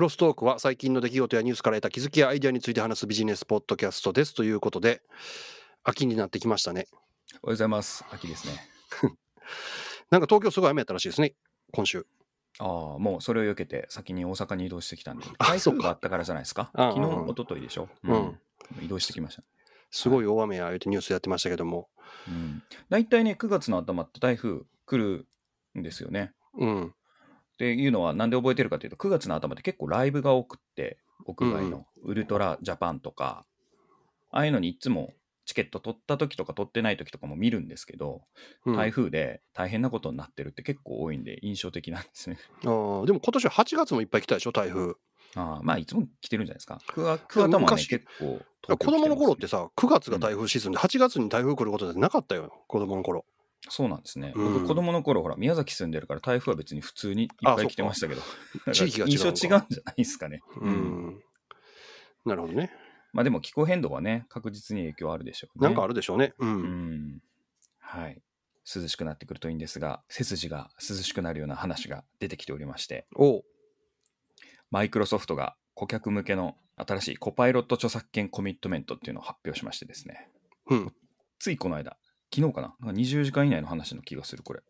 クロストークは最近の出来事やニュースから得た気づきやアイデアについて話すビジネスポッドキャストですということで秋になってきましたねおはようございます。秋ですね。なんか東京すごい雨やったらしいですね今週ああ、もうそれを避けて先に大阪に移動してきたんで。あ台そっか風があったからじゃないですか？昨日、うん一昨日でしょ？うん移動してきました。すごい大雨や言うてニュースやってましたけどもうん。大体ね、9月の頭って台風来るんですよね。うんっていうのはなんで覚えてるかというと、9月の頭って結構ライブが多くって、屋外の。ウルトラジャパンとか、ああいうのにいつもチケット取った時とか取ってない時とかも見るんですけど、うん。台風で大変なことになってるって結構多いんで印象的なんですね。あーでも今年は8月もいっぱい来たでしょ台風。ああまあいつも来てるんじゃないですか。クワクワタもね昔結構子供の頃ってさ。さ9月が台風シーズンで8月に台風来ることなんてなかったよ子供の頃そうなんですね。うん僕子供の頃ほら宮崎住んでるから台風は別に普通にいっぱい来てましたけど。地域が印象違うんじゃないですかね。うん、うんなるほどねまあでも気候変動はね確実に影響あるでしょうね。なんかあるでしょうねうん、うん。はい。涼しくなってくるといいんですが、背筋が涼しくなるような話が出てきておりまして、マイクロソフトが顧客向けの新しいコパイロット著作権コミットメントっていうのを発表しましてですね、うんついこの間、昨日かな？なんか20時間以内の話の気がする、これ。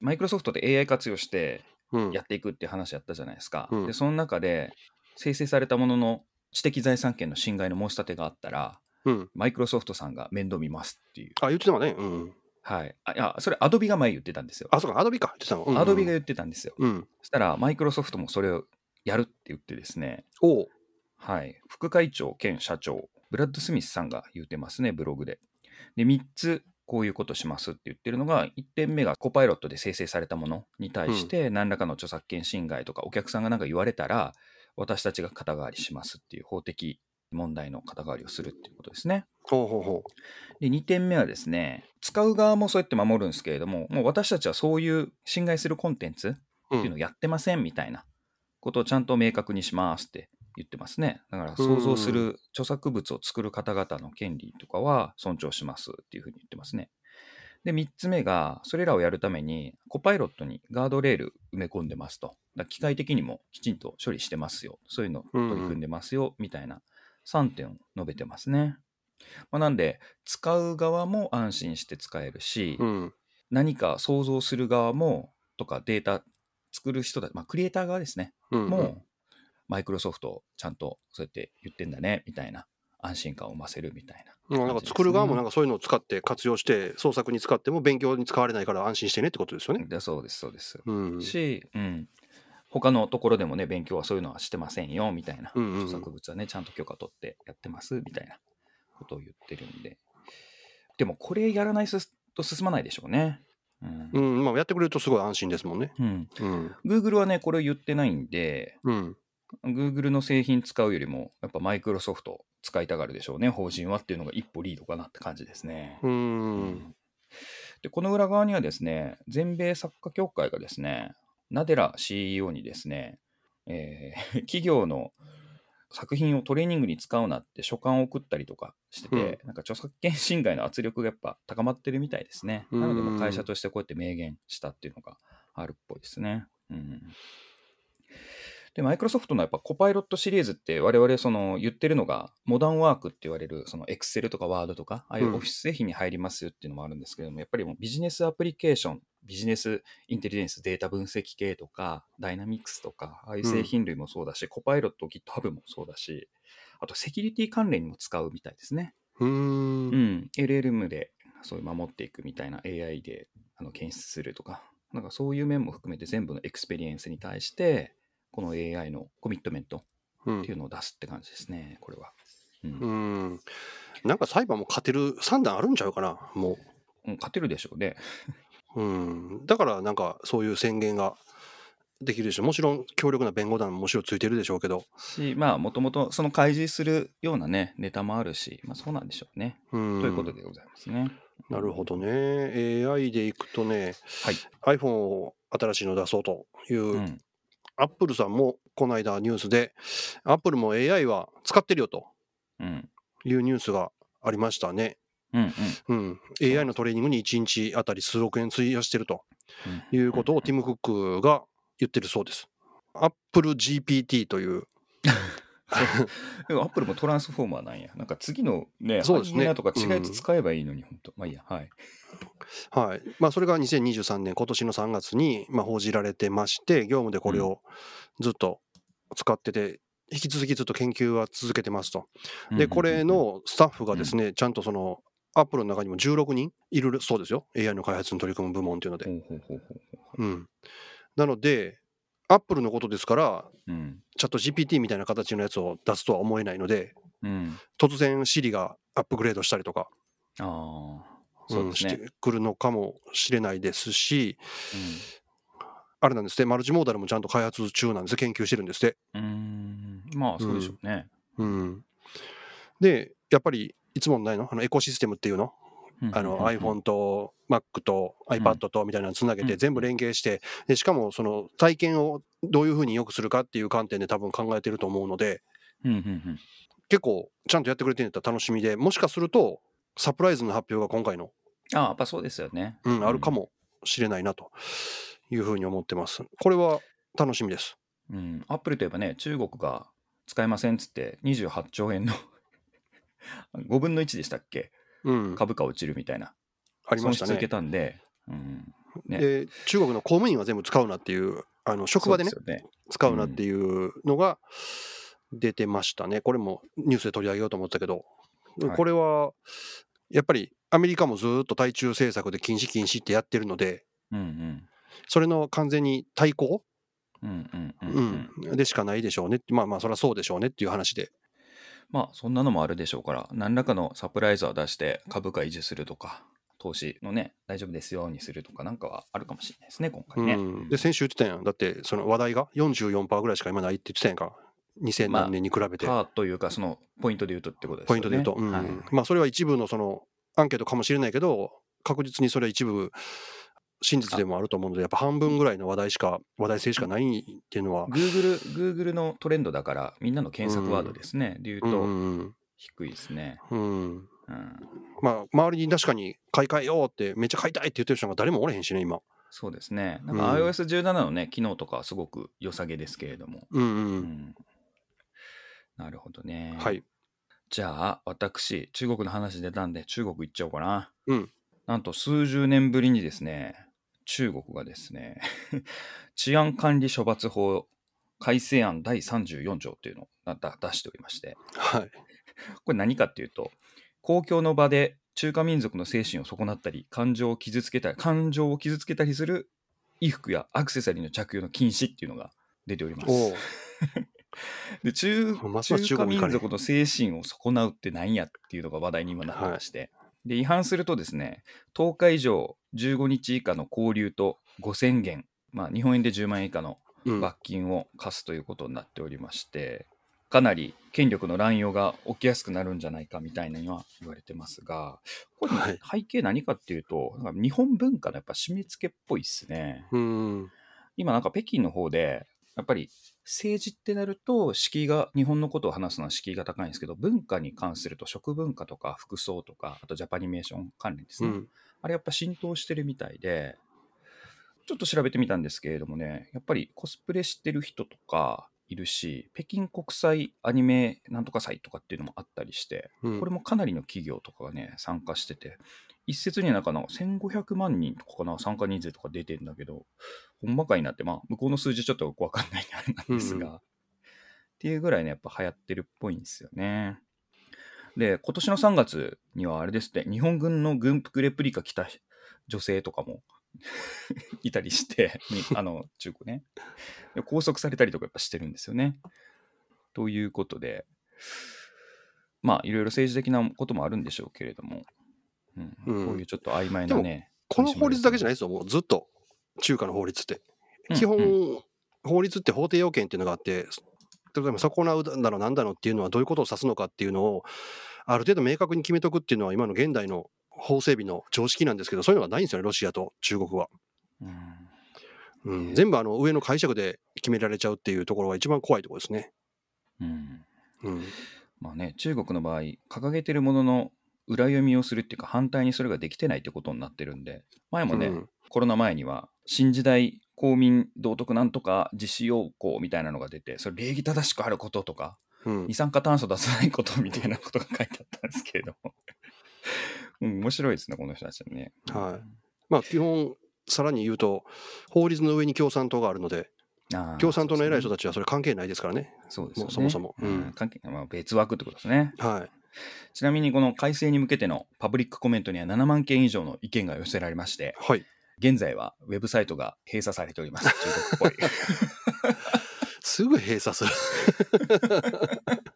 マイクロソフトで AI 活用してうんやっていくっていう話やったじゃないですか。うんで、その中で生成されたものの知的財産権の侵害の申し立てがあったら、うんマイクロソフトさんが面倒見ますっていう。あ言ってたわねうんはい。あ、いや、それアドビが前言ってたんですよ。あそうかアドビか言ってたの、うんうんアドビが言ってたんですよ。うんそしたら、マイクロソフトもそれをやるって言ってですね、おうはい。副会長兼社長、ブラッド・スミスさんが言ってますね、ブログで。で、3つ、こういうことしますって言ってるのが、1点目がコパイロットで生成されたものに対して、何らかの著作権侵害とか、お客さんが何か言われたら、私たちが肩代わりしますっていう法的問題の肩代わりをするっていうことですね。ほうほうほで、2点目はですね、使う側もそうやって守るんですけれども、もう私たちはそういう侵害するコンテンツっていうのをやってませんみたいなことをちゃんと明確にしますって言ってますね。だから想像する著作物を作る方々の権利とかは尊重しますっていうふうに言ってますね。で、3つ目が、それらをやるために、コパイロットにガードレール埋め込んでますと。機械的にもきちんと処理してますよ。そういうの取り組んでますよ、みたいな3点を述べてますね。まあ、なんで、使う側も安心して使えるし、うん何か想像する側もとかデータ作る人たち、まあ、クリエイター側ですね、うんもうマイクロソフトちゃんとそうやって言ってんだねみたいな。安心感を生ませるみたいな。うんなんか作る側もなんかそういうのを使って活用して創作に使っても勉強に使われないから安心してねってことですよね。でそうですそうです、うん。し、うん、他のところでもね勉強はそういうのはしてませんよみたいな、うんうん作物はねちゃんと許可取ってやってますみたいな。ことを言ってるんで。でもこれやらないと進まないでしょうね。うん。うんまあ、やってくれるとすごい安心ですもんね。うん、うん。Google はねこれを言ってないんでうん。Google の製品使うよりも、やっぱマイクロソフト使いたがるでしょうね、法人はっていうのが一歩リードかなって感じですね。う。うんでこの裏側にはですね、全米作家協会がですね、ナデラ CEO にですね、えー 企業の作品をトレーニングに使うなって書簡を送ったりとかしてて、なんか著作権侵害の圧力がやっぱ高まってるみたいですね。うんなので、まあ会社としてこうやって明言したっていうのがあるっぽいですね。うんで、マイクロソフトのやっぱコパイロットシリーズって我々その言ってるのがモダンワークって言われるその Excel とか Word とかああいうオフィス製品に入りますよっていうのもあるんですけども、やっぱりもうビジネスアプリケーション、ビジネスインテリジェンスデータ分析系とかダイナミクスとかああいう製品類もそうだし、コパイロット GitHub もそうだし、あとセキュリティ関連にも使うみたいですね。う。うんん、LLM でそういう守っていくみたいな AI であの検出するとか、なんかそういう面も含めて全部のエクスペリエンスに対して、この AI のコミットメントうんっていうのを出すって感じですね、これは。うんうん。なんか裁判も勝てる算段あるんちゃうかな、もうん勝てるでしょうね。う。うん。だからなんかそういう宣言ができるでしょう。もちろん強力な弁護団ももちろんついてるでしょうけど。し、まあ、もともとその開示するようなね、ネタもあるし、まあそうなんでしょうね。うん。ということでございますね。なるほどね。AI でいくとね、はい。iPhone を新しいの出そうという、うん。アップルさんもこの間ニュースで、アップルも AI は使ってるよとうん。いうニュースがありましたね。うん。うん、AI のトレーニングに1日あたり数億円費やしてるとうん。いうことをティム・クックが言ってるそうです。Apple GPT とい う、でもアップルもトランスフォーマーなんや。なんか次のね、そうですねとか違うやつ使えばいいのに、本当まあいいや。はい。はいまあ、それが2023年、今年の3月にまあ報じられてまして、業務でこれをずっと使ってて、引き続きずっと研究は続けてますと。で、これ、のスタッフがですね、ちゃんとその、アップルの中にも16人いるそうですよ。AI の開発に取り組む部門っていうので。ほうん。なので、アップルのことですから、う。うん。チャット GPT みたいな形のやつを出すとは思えないので、うん。突然 Siri がアップグレードしたりとか、ああ。うんし。てくるのかもしれないですし、あれなんですね、マルチモーダルもちゃんと開発中なんです研究してるんですって。うん。うん。まあ、そうでしょうね。うん、で、やっぱりいつもないの？あのエコシステムっていうの？あの iPhone と Mac と iPad とみたいなのつなげうんて全部連携して、でしかもその体験をどういうふうに良くするかっていう観点で多分考えてると思うので、うんうんうん。結構ちゃんとやってくれてるんだったら楽しみで、もしかするとサプライズの発表が今回の、ああ、やっぱそうですよね。うん、あるか。もしれないなというふうに思ってます。これは楽しみです。うん。アップルといえばね、中国が使えませんっつって28兆円の 5分の1でしたっけ？うん、株価落ちるみたいな。ありました損失受けね。たんで、うん。ねで中国の公務員は全部使うなっていう、あの職場でねね。使うなっていうのが出てましたね。これもニュースで取り上げようと思ったけど、はいこれはやっぱりアメリカもずっと対中政策で禁止禁止ってやってるので、うんうん。それの完全に対抗、うんうん。でしかないでしょうねって、まあまあ、そりゃそうでしょうねっていう話で、まあそんなのもあるでしょうから何らかのサプライズは出して株価維持するとか投資のね大丈夫ですようにするとかなんかはあるかもしれないですね今回ね。うん、で先週言ってたやん、だってその話題が？44%ぐらいしか今ないって言ってたやんか、2000何年に比べて、パーというかそのポイントで言うとってことですよね。ポイントで言うと、うんはいまあ、それは一部のそのアンケートかもしれないけど、確実にそれは一部、真実でもあると思うので、やっぱ半分ぐらいの話題しか、話題性しかないっていうのは、Google, Google のトレンドだからみんなの検索ワードですね。で言ううんうとん低いですね。うんうん、うんまあ、周りに確かに買い替えようって、めっちゃ買いたいって言ってる人が誰もおれへんしね、今。そうですね。なんかうん iOS17 のね、機能とかはすごく良さげですけれども。うんう、うんんなるほどね。はい。じゃあ、私、中国の話出たんで、中国行っちゃおうかな。うんなんと、数十年ぶりにですね、中国がですね、治安管理処罰法改正案第34条っていうのを出しておりまして、はい。これ何かっていうと、公共の場で中華民族の精神を損なったり、感情を傷つけたり、感情を傷つけたりする衣服やアクセサリーの着用の禁止っていうのが出ております。で中中華民族の精神を損なうって何やっていうのが話題に今なって。まして、で違反するとですね10日以上15日以下の拘留と5000元、まあ、日本円で10万円以下のうん。罰金を課すということになっておりまして、かなり権力の乱用が起きやすくなるんじゃないかみたいなのは言われてますがこれはい。背景何かっていうとなんか日本文化のやっぱ締め付けっぽいっすね。うん。今なんか北京の方でやっぱり政治ってなると敷居が日本のことを話すのは敷居が高いんですけど文化に関すると食文化とか服装とかあとジャパニメーション関連ですね、うん。あれやっぱ浸透してるみたいでちょっと調べてみたんですけれどもねやっぱりコスプレしてる人とかいるし北京国際アニメなんとか祭とかっていうのもあったりしてうん。これもかなりの企業とかがね参加してて一説にはなんかな1500万人とかかな参加人数とか出てんだけどほんまかいなってまあ向こうの数字ちょっとよくわかんないんであれなんですが、うんうっていうぐらいねやっぱ流行ってるっぽいんですよね。で今年の3月にはあれですって日本軍の軍服レプリカ着た女性とかも いたりしてに あの中古ね。で拘束されたりとかやっぱしてるんですよね。ということでまあいろいろ政治的なこともあるんでしょうけれども、うん。うん。こういうちょっと曖昧なねこの法律だけじゃないいですよ、もうずっと、中華の法律って。うん基本、う法律って法定要件っていうのがあって、例えば損なうだろうなんだろうっていうのはどういうことを指すのかっていうのを、ある程度明確に決めとくっていうのは、今の現代の法整備の常識なんですけど、そういうのがないんですよね、ロシアと中国は。うんうん、全部あの上の解釈で決められちゃうっていうところが一番怖いところですね。うんうん、まあね、中国の場合、掲げてるものの裏読みをするっていうか、反対にそれができてないってことになってるんで、前もね、うんコロナ前には、新時代公民道徳なんとか実施要項みたいなのが出て、それ礼儀正しくあることとか、うん二。酸化炭素出さないことみたいなことが書いてあったんですけれども。うん、面白いですね、この人たちはね。はいまあ基本、さらに言うと、法律の上に共産党があるので、あー共産党の偉い人たちはそれ関係ないですからね。そうですよね。そもそもううんん関係まあ、別枠ってことですね。はい。ちなみにこの改正に向けてのパブリックコメントには7万件以上の意見が寄せられまして、はい。現在はウェブサイトが閉鎖されております。中国っぽい。すぐ閉鎖する。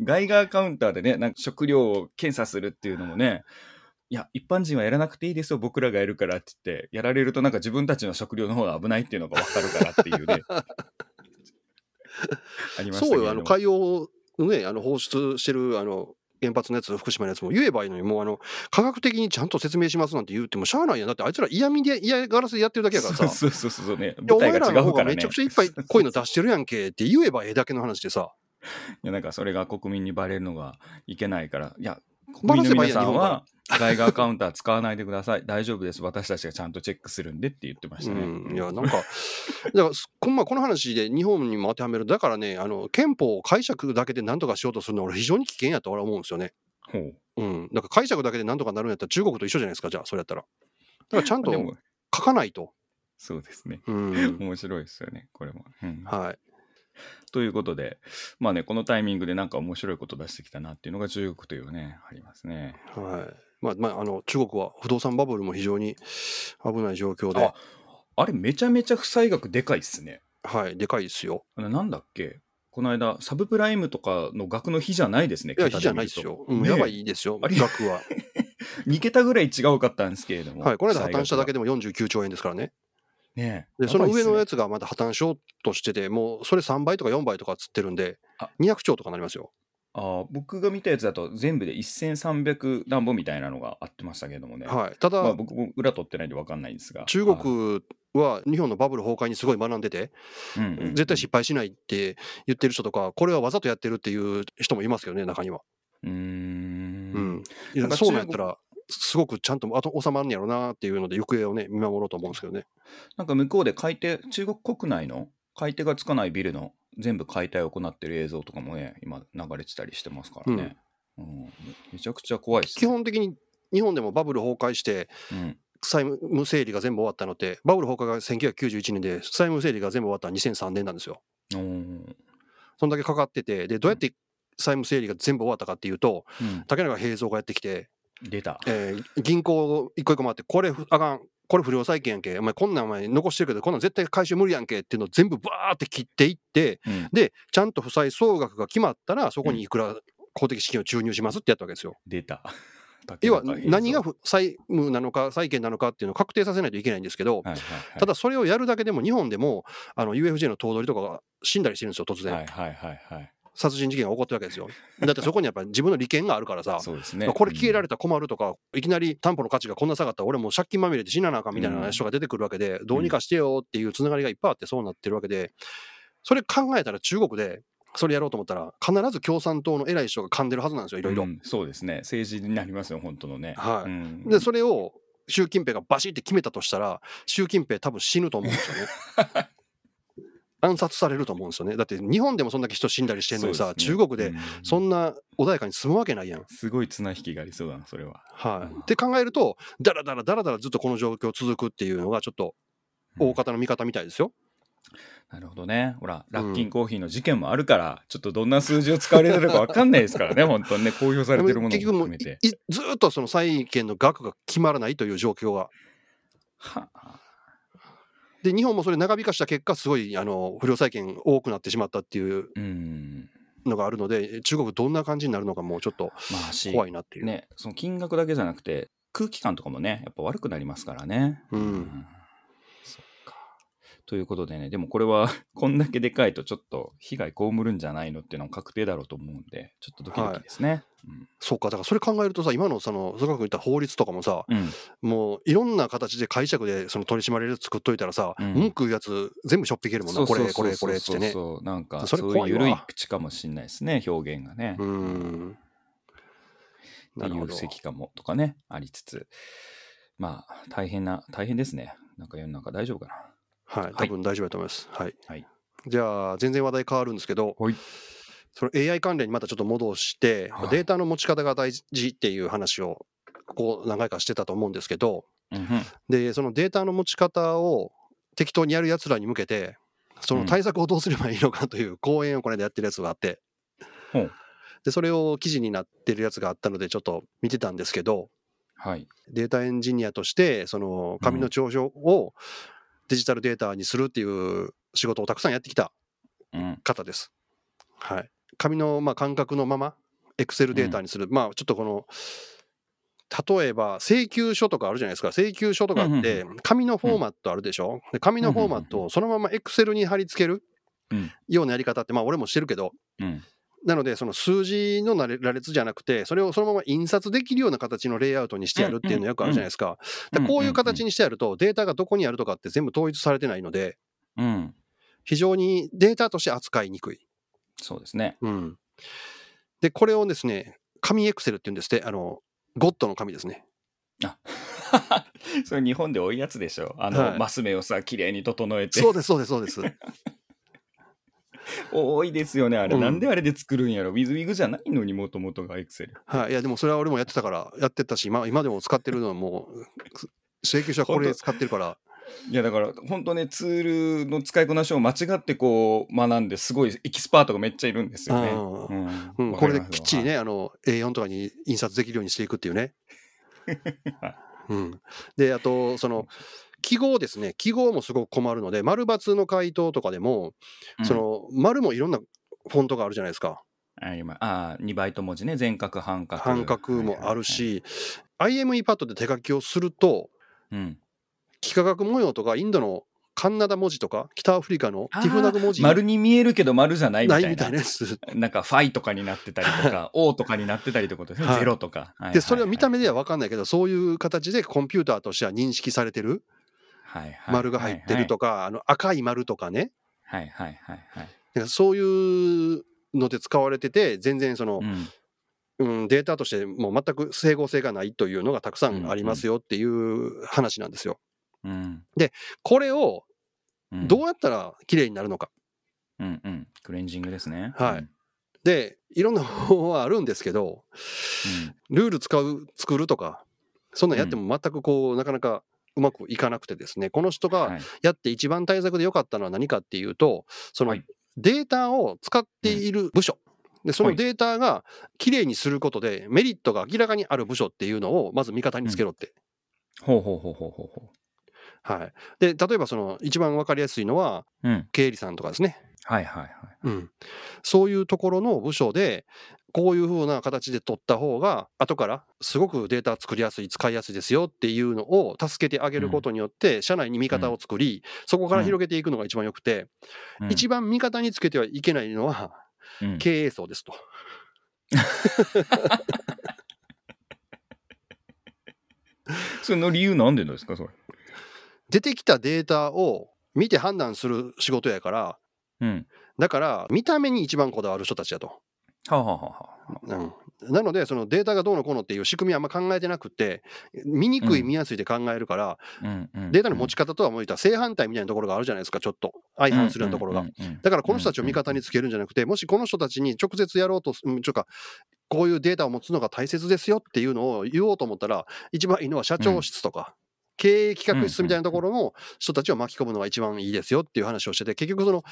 ガイガーカウンターでね、なんか食料を検査するっていうのもね、いや、一般人はやらなくていいですよ、僕らがやるからって言って、やられるとなんか自分たちの食料の方が危ないっていうのが分かるからっていうね。ありましたそうよ、あの海洋のね、あの放出してるあの原発のやつ、福島のやつも言えばいいのに、もうあの科学的にちゃんと説明しますなんて言ってもしゃあないやん。だってあいつら嫌味で嫌がらせでやってるだけやからさ。そうそうそうそうね。お前らの方。がめちゃくちゃいっぱいこういうの出してるやんけって言えばええだけの話でさ。いやなんかそれが国民にバレるのがいけないから、いや、バ国民の皆さんは、ガイガーカウンター使わないでください。大丈夫です。私たちがちゃんとチェックするんでって言ってましたね。うん、いや、なんか、だからすこ,、まあ、この話で日本にも当てはめる、だからね、あの憲法を解釈だけでなんとかしようとするのは、俺、非常に危険やと俺は思うんですよね。ほう。うん、なんか解釈だけでなんとかなるんやったら、中国と一緒じゃないですか、じゃあ、それやったら。だからちゃんと書かないと。そうですね。うん、面白いですよね、これも。うんはい。ということで、まあね、このタイミングでなんか面白いこと出してきたなっていうのが中国というね、ありますね。はいまあまあ、あの中国は不動産バブルも非常に危ない状況であ、あれめちゃめちゃ負債額でかいっすね。はい、でかいですよ。なんだっけ？この間、サブプライムとかの額の比じゃないですね。いや、桁非じゃないですよ。うんねえやばいですよ、あれ額は。2桁ぐらい違うかったんですけれども。はい、この間破綻しただけで。でも49兆円ですからね。ねえで、その上のやつ。つがまだ破綻しようとしてて、もうそれ3倍とか4倍とかつってるんであ、200兆とかなりますよ。あー僕が見たやつだと全部で1300何本みたいなのがあってましたけどもね。はい、ただ、まあ、僕も裏取ってないんで分かんないんですが。中国は日本のバブル崩壊にすごい学んでて、はい、うんうん絶対失敗しないって言ってる人とか、これはわざとやってるっていう人もいますよね、中には。うーんうん、そうなんやったら、すごくちゃんとあと収まるんやろうなっていうので、行方をね、見守ろうと思うんですけどね。なんか向こうで買い手、中国国内の買い手がつかないビルの全部解体を行ってる映像とかもね、今流れてたりしてますからね。うん。めちゃくちゃ怖いです、基本的に日本でもバブル崩壊して、うん、債務整理が全部終わったのって、バブル崩壊が1991年で、債務整理が全部終わったのは2003年なんですよ。そんだけかかってて、で、どうやって債務整理が全部終わったかっていうと、うん。竹中平蔵がやってきて、出た。えー銀行一個一個回って、これあかん、これ不良債権やんけ、お前こんなんお前残してるけど、こんなん絶対回収無理やんけっていうのを全部バーって切っていって、うんで、ちゃんと負債総額が決まったら、そこにいくら公的資金を注入しますってやったわけですよ。出た。要は何が負債務なのか、債権なのかっていうのを確定させないといけないんですけど、ただそれをやるだけでも、日本でもあの UFJ の頭取とかが死んだりしてるんですよ、突然。はいはいはいはい。殺人事件が起こってるわけですよ。だってそこにやっぱり自分の利権があるからさ、そうですね。まあこれ消えられた。たら困るとか、いきなり担保の価値がこんな下がったら、俺もう借金まみれで死ななあかんみたいな人が出てくるわけで、どうにかしてよっていうつながりがいっぱいあって、そうなってるわけで、それ考えたら中国でそれやろうと思ったら、必ず共産党の偉い人が噛んでるはずなんですよ、いろいろ。うんそうですね。政治になりますよ、本当のね。はいうんで、それを習近平がバシって決めたとしたら、習近平多分死ぬと思うんですよね。暗殺されると思うんですよね。だって日本でもそんだけ人死んだりしてんのにさ、ね中国でうんそんな穏やかに住むわけないやん。すごい綱引きがありそうだな、それは。はい。うんって考えると、だらだらだらだらずっとこの状況続くっていうのが、ちょっと大方の見方みたいですよ。なるほどね。ほら、ラッキンコーヒーの事件もあるから、ちょっとどんな数字を使われてるか分かんないですからね、本当にね、公表されてるものも結局もう含めて。ずーっとその債権の額が決まらないという状況が。はあで、日本もそれ長引かした結果、すごいあの不良債権多くなってしまったっていううん。のがあるので、中国どんな感じになるのかもうちょっとまあし、怖いなっていう。ね、その金額だけじゃなくて、空気感とかもね、やっぱ悪くなりますからね。うんそっか。ということでね、でもこれは、こんだけでかいとちょっと被害被るんじゃないのっていうのは確定だろうと思うんで、ちょっとドキドキですね。そうか、だからそれ考えるとさ、今のその、曽我君言った法律とかもさ、うん。うんもういろんな形で解釈でその取り締まりで作っといたらさ、うん文句言うやつ全部しょっていけるもんな、これ、これ、これってね。そうなんか、それ怖い緩い口かもしれないですね、表現がね。うーん。なるほど。かもとかね、ありつつ、まあ、大変な、大変ですね。なんか世の中大丈夫かな。はい、多分大丈夫だと思います。はい。はい。じゃあ、全然話題変わるんですけど、はい。その AI 関連にまたちょっと戻して、はい。データの持ち方が大事っていう話を、ここ何回かしてたと思うんですけど、うんうん。で、そのデータの持ち方を適当にやるやつらに向けて、その対策をどうすればいいのかという講演をこれでやってるやつがあってほう、で、それを記事になってるやつがあったので、ちょっと見てたんですけど、はい。データエンジニアとして、その紙の帳書をデジタルデータにするっていう仕事をたくさんやってきたうん。方です。はい。紙のまあ感覚のまま、エクセルデータにする。まあちょっとこの、例えば請求書とかあるじゃないですか。請求書とかって、紙のフォーマットあるでしょ？で紙のフォーマットをそのままエクセルに貼り付けるうんようなやり方って、まあ俺もしてるけど、うん。なので、その数字の羅列じゃなくて、それをそのまま印刷できるような形のレイアウトにしてやるっていうのよくあるじゃないですか。でこういう形にしてやると、データがどこにあるとかって全部統一されてないので、うん。非常にデータとして扱いにくい。そうですね。うん、で、これをですね、紙エクセルっていうんですって、あの、ゴッドの紙ですね。それ日本で多いやつでしょ。あの、はいマス目をさ、綺麗に整えて。そうです、そうです、そうです。多いですよね、あれ。うんなんであれで作るんやろ。 WYSIWYG じゃないのにもともとがエクセル。はい。いや、でもそれは俺もやってたから、やってたし、まあ今でも使ってるのはもう、請求書はこれ使ってるから、いやだから本当ねツールの使いこなしを間違ってこう学んですごいエキスパートがめっちゃいるんですよね。あうんうん、これできっちりね、あの A4 とかに印刷できるようにしていくっていうね。はいうん、で、あと、その、記号ですね、記号もすごく困るので、丸×の回答とかでも、うん。その丸もいろんなフォントがあるじゃないですか。あ今あ2バイト文字ね。全角半角。半角もあるはいはいし、IMEPad で手書きをすると、はいうん、幾何学模様とか、インドのカンナダ文字とか、北アフリカのティフナグ文字丸に見えるけど丸じゃないみたいな。ないみたいなやつ。なんかファイとかになってたりとか O とかになってたりとかですね、はい。ゼロとか、はいで、それは見た目目では分かんないけど、そういう形でコンピューターとしては認識されてる丸が入ってるとか、あの赤い丸とかね、はいはいはいはい、なんかそういうので使われてて、全然そのう、ん。うん、データとしてもう全く整合性がないというのがたくさんありますよっていう話なんですよ。うん。これをうん、どうやったら綺麗になるのか。うんうん、クレンジングですね。はい。うん。で、いろんな方法はあるんですけど、ルール使う、作るとか、そんなんやっても全くこう、なかなかうまくいかなくてですね、この人がはい。やって一番対策で良かったのは何かっていうと、そのはい。データを使っている部署、でそのはい。データがきれいにすることで、メリットが明らかにある部署っていうのをまず味方につけろって。ほうほうほうほうほうほはい、で例えばその一番分かりやすいのは。経理さんとかですね、はいはいはい。うん、そういうところの部署でこういうふうな形で取った方が後からすごくデータ作りやすい使いやすいですよっていうのを助けてあげることによって社内に味方を作りそこから広げていくのが一番よくてうん一番味方につけてはいけないのはうん経営層ですと。それの理由なんでですかそれ？出てきたデータを見て判断する仕事やからうん。だから見た目に一番こだわる人たちだと。はあ、はあはあはあ、うん、なのでそのデータがどうのこうのっていう仕組みはあんま考えてなくて見にくいうん見やすいで考えるから、データの持ち方とはもう言ったら正反対みたいなところがあるじゃないですかちょっと相反するようなところが。だからこの人たちを味方につけるんじゃなくてもしこの人たちに直接やろうとすうんちょっとかこういうデータを持つのが大切ですよっていうのを言おうと思ったら一番いいのは社長室とか。経営企画室みたいなところの人たちを巻き込むのが一番いいですよっていう話をしてて結局その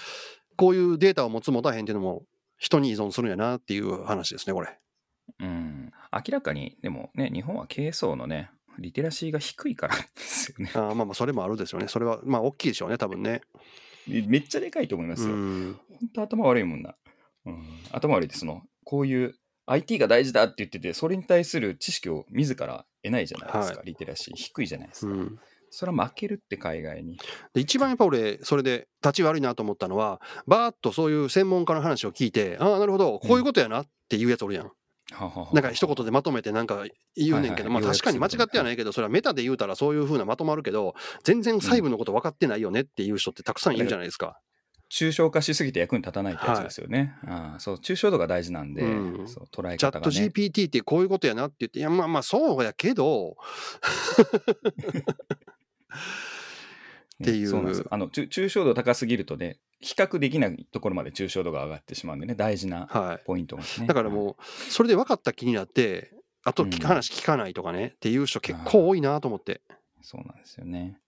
こういうデータを持つ持たへんっていうのも人に依存するんやなっていう話ですねこれ。うん、明らかに、でもね、日本は経営層のね、リテラシーが低いからですよね。あーまあまあそれもあるですよね。それはまあ大きいでしょうね多分ね。めっちゃでかいと思いますよ。うん本当頭悪いもんな。うん、頭悪いって、その、こういう IT が大事だって言ってて、それに対する知識を自ら得ないじゃないですか、はリテラシー低いじゃないですか。うん、それは負けるって海外に。で一番やっぱ俺それで立ち悪いなと思ったのはバーッとそういう専門家の話を聞いてああなるほどこういうことやなっていうやつおるやん。はははなんか一言でまとめてなんか言うねんけど、はいはいまあ確かに間違ってはないけどそれはメタで言うたらそういうふうなまとまるけど全然細部のこと分かってないよねっていう人ってたくさんいるじゃないですか。抽象化しすぎて役に立たないってやつですよね。ああそう抽象度が大事なんで、うんそう捉えチャット方がね。GPT ってこういうことやなって言っていやまあまあそうやけど っていうそうなんですよあの抽象度高すぎるとね、比較できないところまで抽象度が上がってしまうんでね、大事なはポイントがね。い。だからもう、それで分かった気になって、あと聞うんか話聞かないとかね、っていう人結構多いなと思って。そうなんですよね。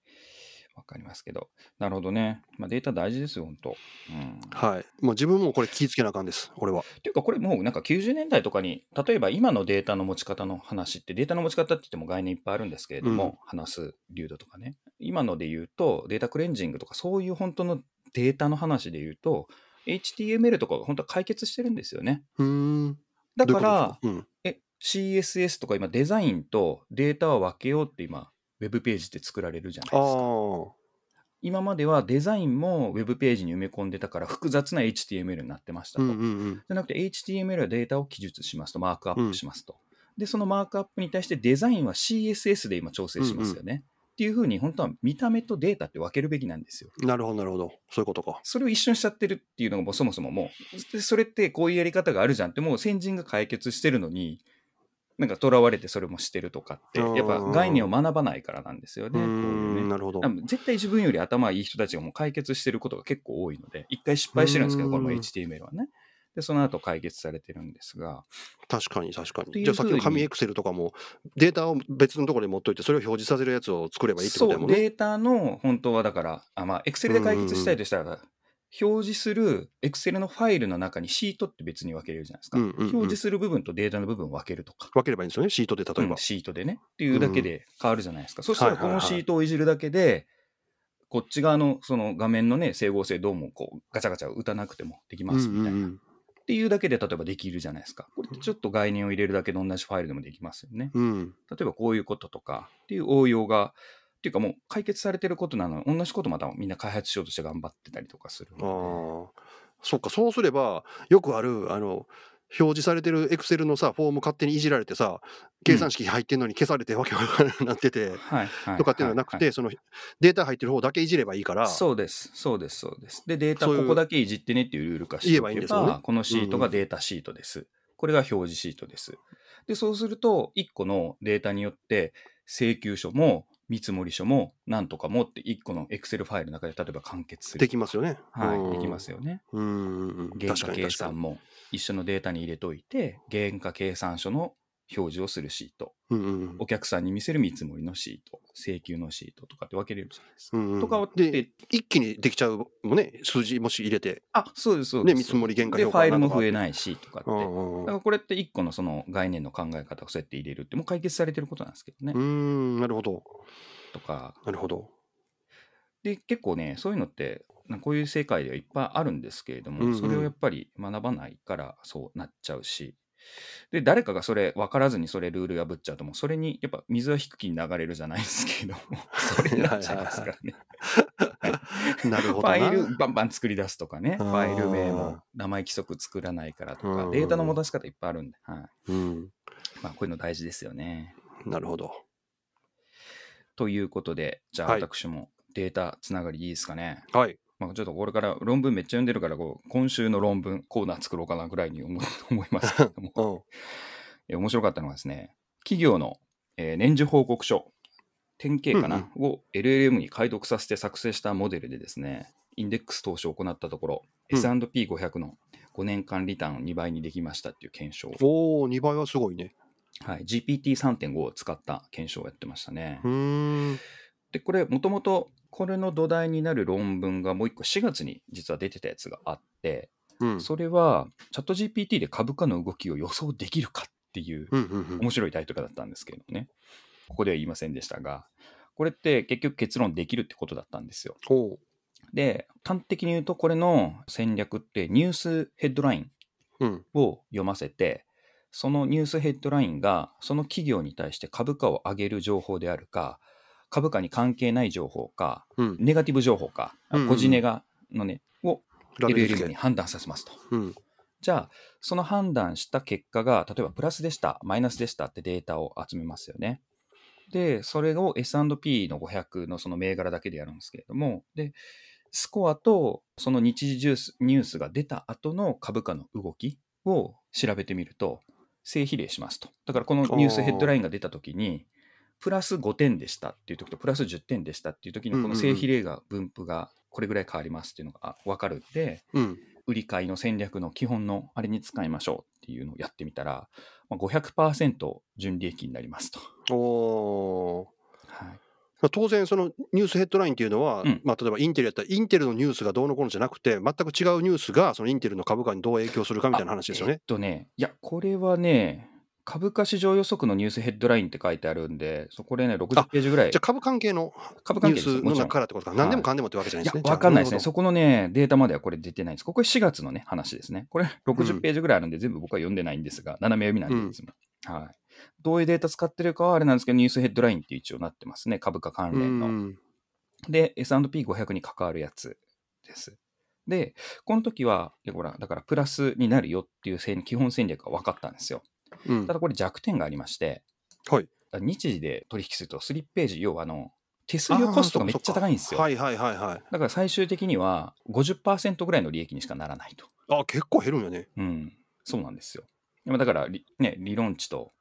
わかりますけど。なるほどね。まあ、データ大事ですよ、本当。うん。はい。もう自分もこれ気ぃつけなあかんです、俺は。っていうか、これもうなんか90年代とかに、例えば今のデータの持ち方の話って、データの持ち方って言っても概念いっぱいあるんですけれども、うん話す流度とかね。今ので言うと、データクレンジングとか、そういう本当のデータの話で言うと、HTML とかが本当は解決してるんですよね。うーん。だから、ことですか？え、CSS とか今デザインとデータは分けようって今、ウェブページって作られるじゃないうん、ですか。今まではデザインもウェブページに埋め込んでたから複雑な HTML になってましたと。うんうんうん。じゃなくて HTML はデータを記述しますと、マークアップしますと。で、そのマークアップに対してデザインは CSS で今調整しますよね。っていうふうに本当は見た目とデータって分けるべきなんですよ。なるほど、なるほど。そういうことか。それを一緒にしちゃってるっていうのがもうそもそももう、でそれってこういうやり方があるじゃんってもう先人が解決してるのに、なんか囚われてそれもしてるとかって、やっぱ概念を学ばないからなんですようね。こういうーねん、なるほど。絶対自分より頭いい人たちがもう解決してることが結構多いので、一回失敗してるんですけど、うんこれも HTML はね。で、その後解決されてるんですが、確かに確かに。じゃあさっきの紙エクセルとかもデータを別のところに持っといてそれを表示させるやつを作ればいいってことだそう、もんね。データの本当はだから、あまあ、Excel で解決したいとしたら、表示する Excel のファイルの中にシートって別に分けれるじゃないですか。うんうんうん表示する部分とデータの部分を分けるとか。分ければいいんですよね、シートで例えばうん。シートでねっていうだけで変わるじゃないですか。そしたらこのシートをいじるだけで、こっち側のその画面のね、整合性どうもこうガチャガチャ打たなくてもできますみたいな。うんうんっていうだけで例えばできるじゃないですか。これってちょっと概念を入れるだけで同じファイルでもできますよね。うんうん例えばこういうこととかっていう応用が、っていうかもう解決されてることなの。同じことまたみんな開発しようとして頑張ってたりとかするあのあ、そっか、そうすれば、よくある、あの、表示されてるエクセルのさ、フォーム勝手にいじられてさ、計算式入ってんのに消されてわけわからなくなってて。とかっていうのはなくはいて、そのデータ入ってる方だけいじればいいから、そうです、そうです、そうです。で、データここだけいじってねっていうルール化して言えばいいんですよね。ば、このシートがデータシートです。これが表示シートです。で、そうすると、1個のデータによって、請求書も見積書もなんとかもって1個の Excel ファイルの中で例えば完結する。できますよね。はい、できますよ。よね。うん。原価計。算も一緒のデータに入れといて、原価計算書の表示をするシート、うんうんお客さんに見せる見積もりのシート、請求のシートとかって分けれるじゃないですか。うんうんとかをでで、一気にできちゃうもんね、数字もし入れて。あ、そうです、そうです。ね見積もり原価で、評価ファイルも増えないしとかって。だうんうんうんからこれって一個のその概念の考え方をそうやって入れるって、もう解決されてることなんですけどね。うーん、なるほど。とか。なるほど。で、結構ね、そういうのって、こういう世界ではいっぱいあるんですけれども、うんうんそれをやっぱり学ばないからそうなっちゃうし、で、誰かがそれ分からずにそれルール破っちゃうと、もうそれにやっぱ水は引く気に流れるじゃないですけれども、それになっちゃいますからね。なるほどな。ファイルバンバン作り出すとかね、ファイル名も名前規則作らないからとか、うんデータの戻し方いっぱいあるんで、はい。うん。まあ、こういうの大事ですよね。なるほど。ということで、じゃあはい私もデータつながりいいですかね。はい。まあ、ちょっとこれから論文めっちゃ読んでるからこう、今週の論文コーナー作ろうかなぐらいに思 思いますけれどもうん。え面白かったのがですね、企業の、えー年次報告書、典型かな、を LLM に解読させて作成したモデルでですね、インデックス投資を行ったところ、うん S&P500 の5年間リターンを2倍にできましたっていう検証を、おお、2倍はすごいね。はい、GPT3.5 を使った検証をやってましたね。うーん。で、これ、もともとこれの土台になる論文がもう一個4月に実は出てたやつがあって、うん。それはチャット GPT で株価の動きを予想できるかっていううんうんうん。面白いタイトルだったんですけどね。ここでは言いませんでしたが、これって結局結論できるってことだったんですよ。で、端的に言うとこれの戦略ってニュースヘッドラインうん。を読ませて、そのニュースヘッドラインがその企業に対して株価を上げる情報であるか、株価に関係ない情報か、うん。ネガティブ情報か、うんうんポジネガのね、を LLM にけ。判断させますと。うん。じゃあ、その判断した結果が、例えばプラスでした、マイナスでしたってデータを集めますよね。で、それを S&P の500のその銘柄だけでやるんですけれども、で、スコアとその日時ジュースニュースが出た後の株価の動きを調べてみると、正比例しますと。だからこのニュースヘッドラインが出た時に、プラス5点でしたっていう時とプラス10点でしたっていう時にこの正比例が分布がこれぐらい変わりますっていうのが分かるんで、うん。売り買いの戦略の基本のあれに使いましょうっていうのをやってみたら、まあ、500%純利益になりますと。おーはい、まあ当然、そのニュースヘッドラインっていうのは、うんまあ、例えばインテルやったら、インテルのニュースがどうのこうのじゃなくて、全く違うニュースが、そのインテルの株価にどう影響するかみたいな話ですよえっね。とね、いや、これはね、株価市場予測のニュースヘッドラインって書いてあるんで、そこでね、60ページぐらいじゃあ、株関係の株関係。ニュースのもちろん中からってことか、い何でもかんでもってわけじゃないですね。いや、わかんないですね。そこのね、データまではこれ出てないんです。ここ4月のね、話ですね。これ60ページぐらいあるんで、全部僕は読んでないんですが、斜め読みなんで、いつも。はい。どういうデータ使ってるかはあれなんですけど、ニュースヘッドラインって一応なってますね。株価関連の。うんで、S&P500 に関わるやつです。で、この時は、ほら、だからプラスになるよっていう戦基本戦略が分かったんですよ。うんただこれ弱点がありまして、はい。日時で取引するとスリップページ、要はあの、手数料コストがめっちゃ高いんですよ。はいはいはいはい。だから最終的には50%ぐらいの利益にしかならないと。あ、結構減るんやね。うん、そうなんですよ。だから理、ね、理論値と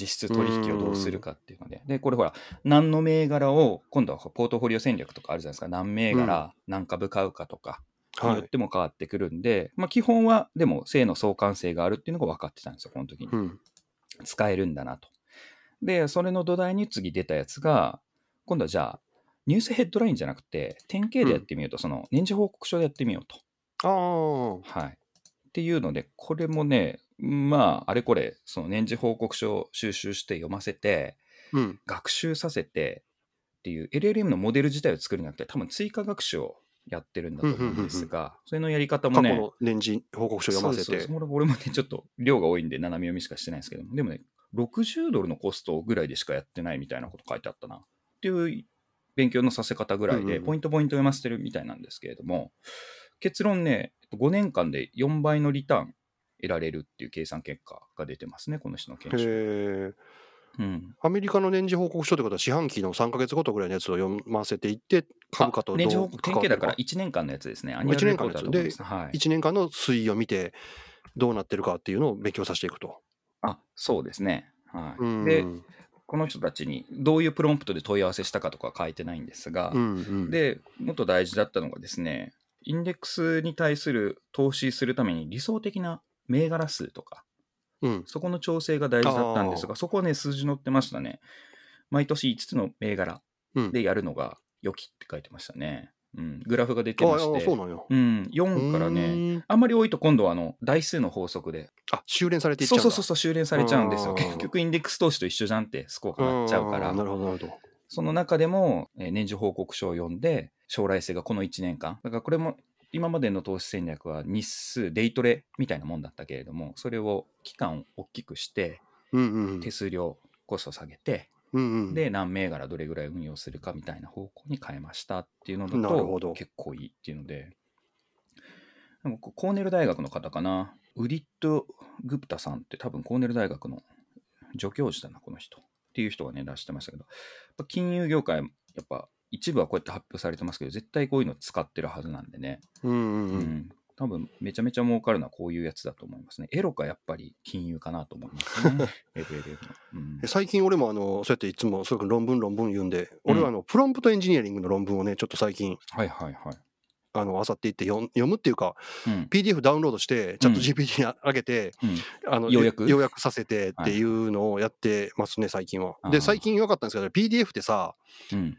実質取引をどうするかっていうので、で、これほら、何の銘柄を、今度はポートフォリオ戦略とかあるじゃないですか、何銘柄、何株買うかとか、にはい。よっても変わってくるんで、まあ基本はでも正の相関性があるっていうのが分かってたんですよ、この時に。うん。使えるんだなと。で、それの土台に次出たやつが、今度はじゃあ、ニュースヘッドラインじゃなくて、典型でやってみようと、その年次報告書でやってみようと。ああ。はい。っていうので、これもね、まあ、あれこれ、その年次報告書を収集して読ませて、うん。学習させてっていう LLM のモデル自体を作るんじゃなくて、多分追加学習をやってるんだと思うんですが、それのやり方もね、過去の年次報告書読ませてそう。そう俺もね、ちょっと量が多いんで、斜め読みしかしてないんですけども、でもね、60ドルのコストぐらいでしかやってないみたいなこと書いてあったな。っていう勉強のさせ方ぐらいで、ポイントポイント読ませてるみたいなんですけれども、結論ね、5年間で4倍のリターン得られるっていう計算結果が出てますね、この人の検証。うん、アメリカの年次報告書ってことは、四半期の3か月ごとぐらいのやつを読ませていって、株価とどうあ年次報告、典型だから関わって1年間のやつですね。アニュアル一年間のやつレポートだと思います。はいるか1年間の推移を見て、どうなってるかっていうのを勉強させていくと。あ、そうですね。はい。うんで、この人たちにどういうプロンプトで問い合わせしたかとかは書いてないんですが、うんうん、で、もっと大事だったのがですね、インデックスに対する投資するために理想的な銘柄数とか、うん、そこの調整が大事だったんですあが、そこはね、数字載ってましたね。毎年5つの銘柄うん。でやるのが良きって書いてましたね。うん、グラフが出てまして、そうなんや。うん、4からうね、あんまり多いと今度はあの台数の法則で、あ、修練されていっちゃううんそうそうそう、修練されちゃうんですよ。結局インデックス投資と一緒じゃんってスコアがなっちゃうからなるほど、なるほど。その中でも、えー年次報告書を読んで、将来性がこの1年間。だからこれも、今までの投資戦略は日数、デイトレみたいなもんだったけれども、それを期間を大きくして、うんうん手数料コスト下げて、うんうん、で、何銘柄どれぐらい運用するかみたいな方向に変えましたっていうのだなるほど。と、結構いいっていうので、でもこコーネル大学の方かな、ウディット・グプタさんって多分コーネル大学の助教授だな、この人。っていう人がね、出してましたけど、金融業界、やっぱ一部はこうやって発表されてますけど、絶対こういうの使ってるはずなんでね、うんうんううん。ん、多分めちゃめちゃ儲かるのはこういうやつだと思いますね。エロかやっぱり金融かなと思いますね。FLF の。うん。え最近俺もあのそうやっていつもそれから論文論文言うん。で、俺はあのプロンプトエンジニアリングの論文をねちょっと最近はいはいはい。あの漁っていって読むっていうかうん。PDF ダウンロードしてチャット GPT に 上げて、うん。あの要約？要約させてってい。うのをやってますね最近は。で最近分かったんですけど PDF ってさうん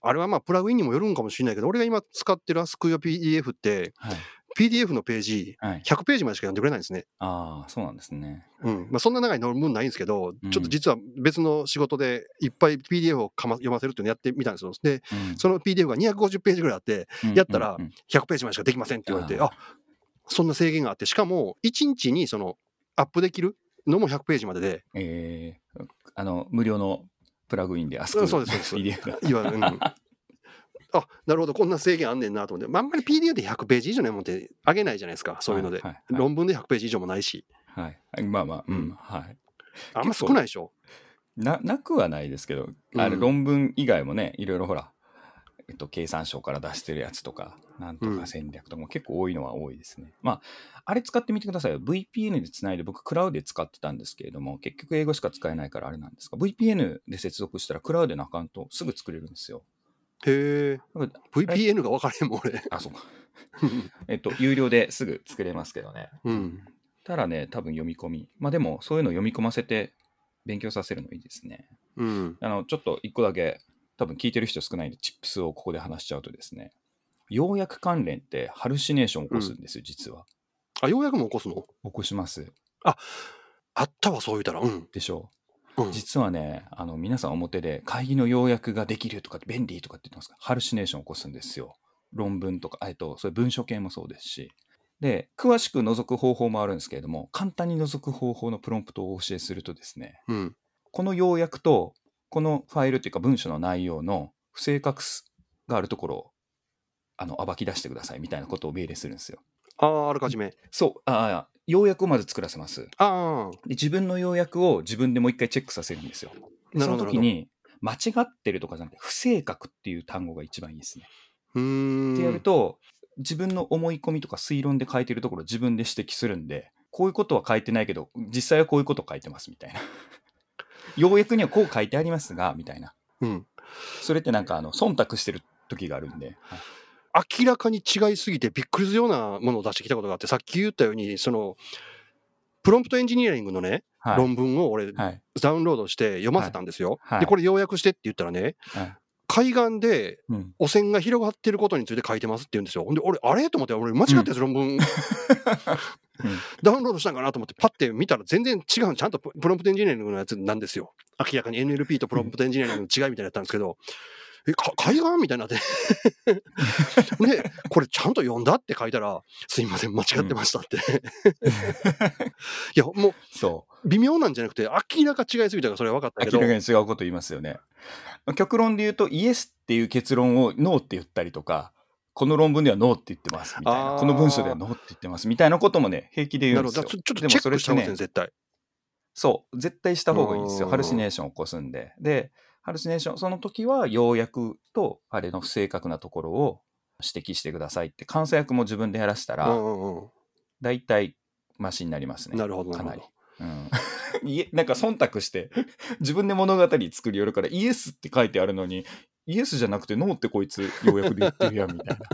あれはまあプラグインにもよるんかもしれないけど俺が今使ってる Ask Your PDF ってはい PDF のページはい。100ページまでしか読んでくれないんですね。ああ、そうなんですね。うんまあ、そんな長い論文ないんですけど、うんちょっと実は別の仕事でいっぱい PDF をかま読ませるっていうのをやってみたんですよ。で、うんその PDF が250ページぐらいあって、うんやったらうんうん100ページまでしかできませんって言われて、あーあそんな制限があって、しかも1日にそのアップできるのも100ページまでで、えーあの、無料のプラグインで、あそうそうですそう PDF が。いわゆる、うんあなるほど、こんな制限あんねんなと思って、まあ、あんまり PDF で100ページ以上のもんってあげないじゃないですか、そういうので。はいはい論文で100ページ以上もないし、はい。まあまあ、ううんん、はい。あんま少ないでしょ。な、なくはないですけど、あれうん論文以外もね、いろいろほら、えっと、経産省から出してるやつとか、なんとか戦略とかも結構多いのは多いですね。まあ、あれ使ってみてくださいよ。VPN でつないで、僕、クラウドで使ってたんですけれども、結局英語しか使えないからあれなんですが、VPN で接続したら、クラウドのアカウントすぐ作れるんですよ。へえ。VPN が分からへんもん、俺。あ、そうか。えっと、有料ですぐ作れますけどね。うん。ただね、多分読み込み。まあでも、そういうのを読み込ませて勉強させるのいいですね。うん。あの、ちょっと一個だけ、多分聞いてる人少ないんで、チップスをここで話しちゃうとですね、要約関連ってハルシネーションを起こすんですよ、実は。あ、ようやくも起こすの？起こします。あったわ、そう言うたら。うん。でしょうんう。。実はね、あの、皆さん表で会議の要約ができるとか、便利とかって言ってますか？ら、ハルシネーションを起こすんですよ。論文とか、えっと、それ文書系もそうですし。で、詳しく覗く方法もあるんですけれども、簡単に覗く方法のプロンプトをお教えするとですね、うん。この要約と、このファイルというか文書の内容の不正確があるところを、あの、暴き出してくださいみたいなことを命令するんですよ。ああ、あらかじめ。そう、ああ、要約をまず作らせます。ああ、で自分の要約を自分でもう一回チェックさせるんですよ。なるほどの時に、間違ってるとかじゃなくて、不正確っていう単語が一番いいですね。うーん。ってやると、自分の思い込みとか推論で書いてるところを自分で指摘するんで、こういうことは書いてないけど、実際はこういうこと書いてますみたいな。要約にはこう書いてありますが、みたいな。うん。それってなんかあの忖度してる時があるんで、はい。明らかに違いすぎてびっくりするようなものを出してきたことがあって、さっき言ったように、その、プロンプトエンジニアリングのね、はい。論文を俺、はい。ダウンロードして読ませたんですよ。はい。で、これ要約してって言ったらね、はい。海岸でうん、汚染が広がってることについて書いてますって言うんですよ。ほんで、俺、あれ？と思って、俺、間違ったやつ論文、ダウンロードしたんかなと思って、パッて見たら全然違う、ちゃんとププロンプトエンジニアリングのやつなんですよ。明らかに NLP とプロンプトエンジニアリングの違いみたいなやったんですけど、え、か海岸みたいになって。で、これちゃんと読んだって書いたら、すいません、間違ってましたって。いや、もそう。う、微妙なんじゃなくて、明らか違いすぎたからそれは分かったけど明ら、かに違うこと言いますよね。極論で言うと、イエスっていう結論をノーって言ったりとか、この論文ではノーって言ってますみたいな、この文章ではノーって言ってますみたいなこともね、平気で言。うんですよ。ちょっとチェックした方がいいね絶対。そう、絶対した方がいいですよ。うんハルシネーションを起こすんで。で、ハルシネーション、その時は要約とあれの不正確なところを指摘してくださいって、監査役も自分でやらせたら。大体マシになりますね。なるほど、なかなり。うん いえなんか忖度して自分で物語作りよるからイエスって書いてあるのにイエスじゃなくてノーってこいつようやくで言ってるやんみたいな。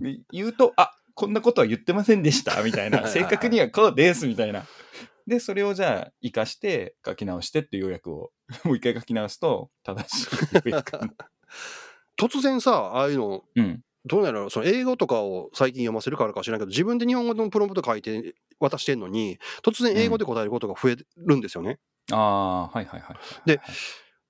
で言うとあこんなことは言ってませんでしたみたいな 正確にはこうですみたいな。でそれをじゃあ生かして書き直してっていう要約を もう一回書き直すと正しい突然さ、ああいうの、うんどうやらその英語とかを最近読ませるからか知らんけど、自分で日本語のプロンプト書いて渡してんのに、突然英語で答えることが増えるんですよね。ああーはいはいはいはいで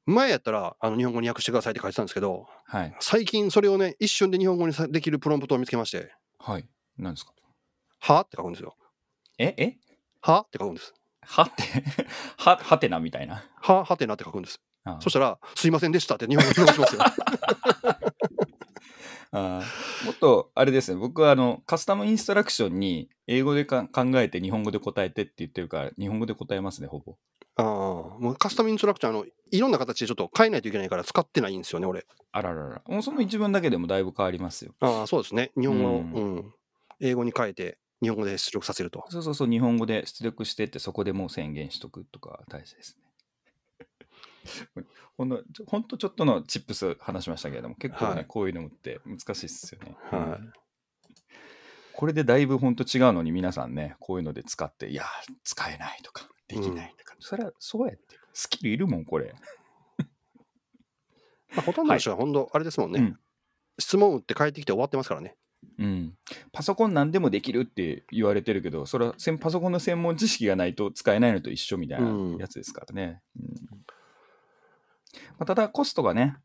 前やったらあの日本語に訳してくださいって書いてたんですけど、はい。最近それをね、一瞬で日本語にさできるプロンプトを見つけまして、はい。何ですか？はって書くんですよ。え？え？はって書くんです。はって？ははてなみたいな？ははてなって書くんです。あー。そしたら、すいませんでしたって日本語に直しますよ。あー。もっとあれですね。僕はあのカスタムインストラクションに英語でか考えて日本語で答えてって言ってるから日本語で答えますねほぼああ、もうカスタムインストラクチャーのいろんな形でちょっと変えないといけないから使ってないんですよね、俺。あららら。もうその一文だけでもだいぶ変わりますよ。ああ、そうですね。日本語を、ううん。ん、英語に変えて、日本語で出力させると。そうそうそう日本語で出力してってそこでもう宣言しとくとか大事ですね。ほんのちょほんとちょっとのチップス話しましたけれども結構ね、はい。こういうのって難しいっすよね、はい。うんこれでだいぶほんと違うのに皆さんねこういうので使っていや使えないとかできないとか、それはそうやって。スキルいるもんこれ。まあ、ほとんどの人は本当、あれですもんね、うん。質問打って帰ってきて終わってますからね。うん、パソコン何でもできるって言われてるけど、それはせんパソコンの専門知識がないと使えないのと一緒みたいなうん。やつですからね。うん。まあ、ただ、コストがね、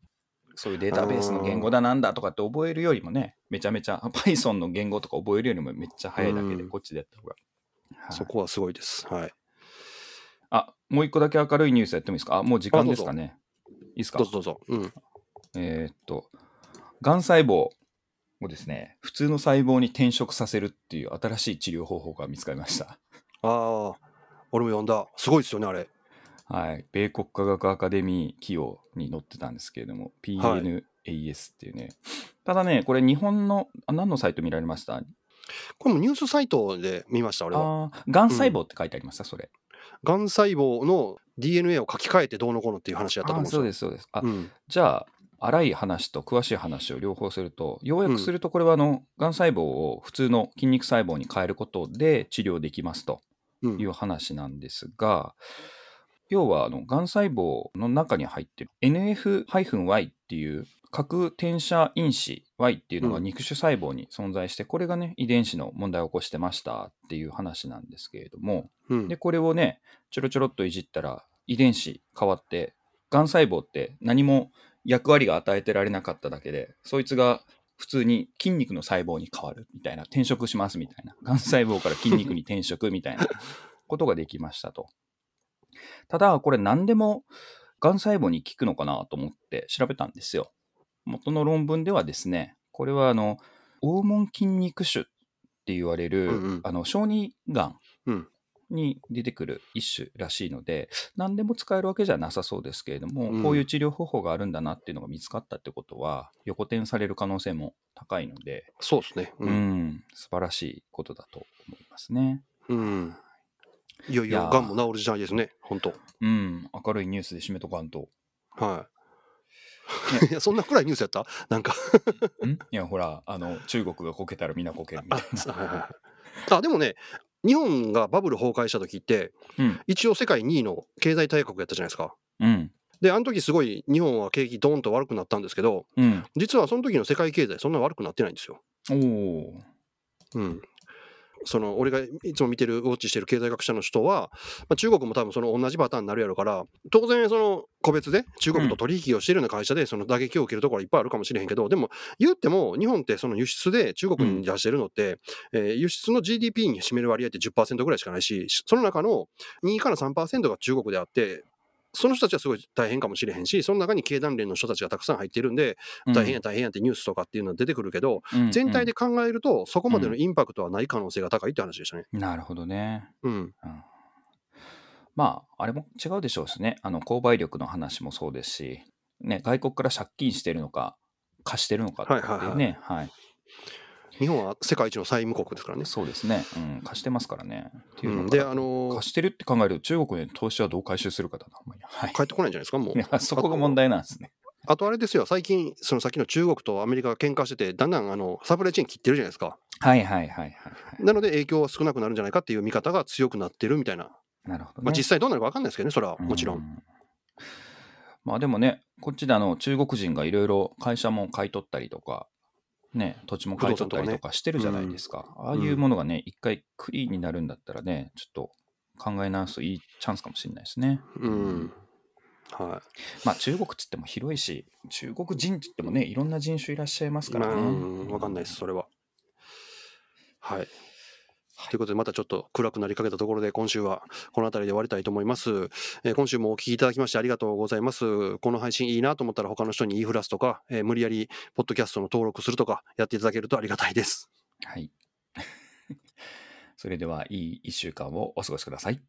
そういうデータベースの言語だなんだとかって覚えるよりもね、めちゃめちゃ、Python の言語とか覚えるよりもめっちゃ早いだけで、うん。こっちでやった方が。はい。そこはすごいです。はい。あ、もう一個だけ明るいニュースやってもいいですか？あ、もう時間ですかね。いいですか？どうぞどうぞ。うん。えーっと、がん細胞をですね、普通の細胞に転職させるっていう新しい治療方法が見つかりました。ああ、俺も読んだ。すごいですよね、あれ。はい、米国科学アカデミー企業に載ってたんですけれども、は PNAS っていうね。ただね、これ日本の、あ何のサイト見られました？これもニュースサイトで見ました、俺は。がん細胞って書いてありました、それ。がん細胞の DNA を書き換えてどうのこうのっていう話やったとあ思うんですよ。そうです、そうです。あ、うんじゃあ、荒い話と詳しい話を両方すると、要約すると、これはあの、がん細胞を普通の筋肉細胞に変えることで治療できますとうんいう話なんですが、要はあの、がん細胞の中に入ってる NF-Y っていう核転写因子 Y っていうのがうん肉種細胞に存在して、これがね、遺伝子の問題を起こしてましたっていう話なんですけれども、うんで、これをね、ちょろちょろっといじったら、遺伝子変わって、がん細胞って何も役割が与えてられなかっただけで、そいつが普通に筋肉の細胞に変わるみたいな、転職しますみたいな、がん細胞から筋肉に転職みたいな ことができましたと。ただ、これ何でもがん細胞に効くのかなと思って調べたんですよ。元の論文ではですね、これはあの、黄門筋肉種って言われる、うんうんあの小児がんうんに出てくる一種らしいので、何でも使えるわけじゃなさそうですけれども、うんこういう治療方法があるんだなっていうのが見つかったってことは、横転される可能性も高いので、そうですね。う、うんん。素晴らしいことだと思いますね。うん。いよいいやがんも治る時代ですね、本当うん、明るいニュースで締めとかんと。はい。いや、そんなくらいニュースやった？なんか。ん？いや、ほら、あの、中国がこけたらみんなこけるみたいな。はいあでもね、日本がバブル崩壊した時って、うん、一応世界2位の経済大国やったじゃないですか。うん、で、あの時すごい日本は景気ドーンと悪くなったんですけど、うん。実はその時の世界経済そんな悪くなってないんですよ。おお。うん。その俺がいつも見てるウォッチしてる経済学者の人は、まあ、中国も多分その同じパターンになるやろうから当然その個別で中国と取引をしているような会社でその打撃を受けるところはいっぱいあるかもしれへんけどでも言っても日本ってその輸出で中国に出してるのって、えー輸出の GDP に占める割合って10%ぐらいしかないしその中の2から3%が中国であってその人たちはすごい大変かもしれへんしその中に経団連の人たちがたくさん入ってるんで大変や大変やってニュースとかっていうのは出てくるけど、うん全体で考えると、そこまでのインパクトはない可能性が高いって話でしたね。うんなるほどね。うん。うんまあ、あれも違うでしょうしね。あの、購買力の話もそうですし、ね、外国から借金してるのか、貸してるのかとかっていうね、はい日本は世界一の債務国ですからね。そうですね、うん、貸してますからね。っていうで、あのー貸してるって考えると、中国への投資はどう回収するかだな。はい帰ってこないんじゃないですか、もうい。やそこが問題なんですね。あとあれですよ、最近、そのさっきの中国とアメリカが喧嘩してて、だんだんあのサプライチェーン切ってるじゃないですか。はいはいはいはい、はい。なので影響は少なくなるんじゃないかっていう見方が強くなってるみたいな。なるほど、ね。まあ、実際どうなるか分かんないですけどね、それはもちろ。うんまあでもね、こっちであの中国人がいろいろ会社も買い取ったりとか、ね、土地も買い取ったりとかしてるじゃないですか。ああいうものがね、一回クリーンになるんだったらね、ちょっと考え直すといいチャンスかもしれないですね。うん。はまあ中国っつっても広いし、中国人っつってもね、いろんな人種いらっしゃいますい。からね。まあ、うん分かんないです、それは。はい。ということで、またちょっと暗くなりかけたところで、今週はこの辺りで終わりたいと思います。えー今週もお聞きいただきましてありがとうございます。この配信いいなと思ったら、他の人に言いふらすとか、えー無理やりポッドキャストの登録するとか、やっていただけるとありがたいです。はい。それでは、いい1週間をお過ごしください。